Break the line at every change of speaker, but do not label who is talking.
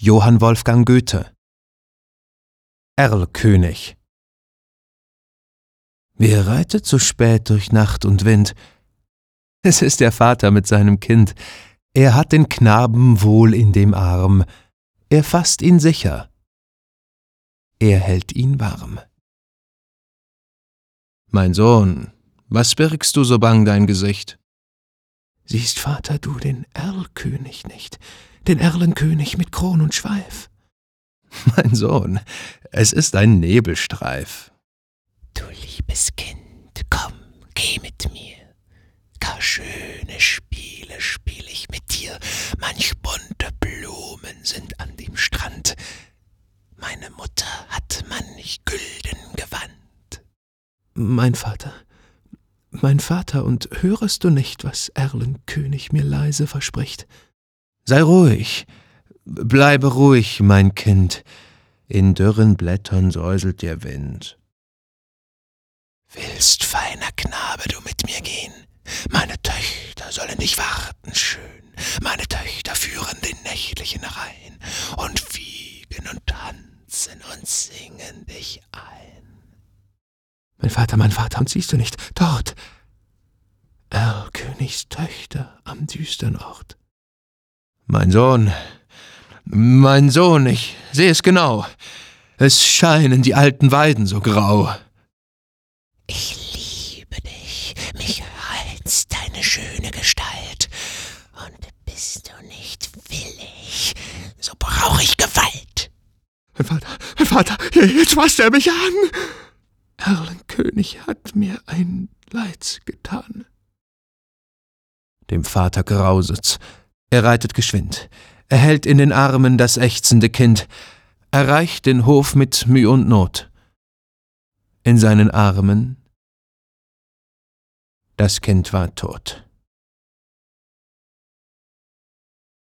Johann Wolfgang Goethe Erlkönig Wer reitet so spät durch Nacht und Wind? Es ist der Vater mit seinem Kind. Er hat den Knaben wohl in dem Arm. Er fasst ihn sicher. Er hält ihn warm. Mein Sohn, was birgst du so bang dein Gesicht?
Siehst, Vater, du den Erlkönig nicht, den Erlenkönig mit Kron und Schweif?
Mein Sohn, es ist ein Nebelstreif.
Du liebes Kind, komm, geh mit mir. Gar schöne Spiele spiel ich mit dir. Manch bunte Blumen sind an dem Strand. Meine Mutter hat manch gülden Gewand.
Mein Vater, mein Vater, und hörest du nicht, was Erlenkönig mir leise verspricht?
Sei ruhig, bleibe ruhig, mein Kind. In dürren Blättern säuselt der Wind.
Willst, feiner Knabe, du mit mir gehen? Meine Töchter sollen dich warten schön. Meine Töchter führen den nächtlichen Rhein und wiegen und tanzen und singen dich ein.
Mein Vater, mein Vater, und siehst du nicht, dort, Erlkönigs Töchter am düstern Ort.
Mein Sohn, mein Sohn, ich seh es genau. Es scheinen die alten Weiden so grau.
Ich liebe dich, mich reizt deine schöne Gestalt. Und bist du nicht willig, so brauch ich Gewalt.
Mein Vater, mein Vater, jetzt fasst er mich an. Erlenkönig hat mir ein Leids getan.
Dem Vater grauset's. Er reitet geschwind. Er hält in den Armen das ächzende Kind, erreicht den Hof mit Mühe und Not. In seinen Armen das Kind war tot.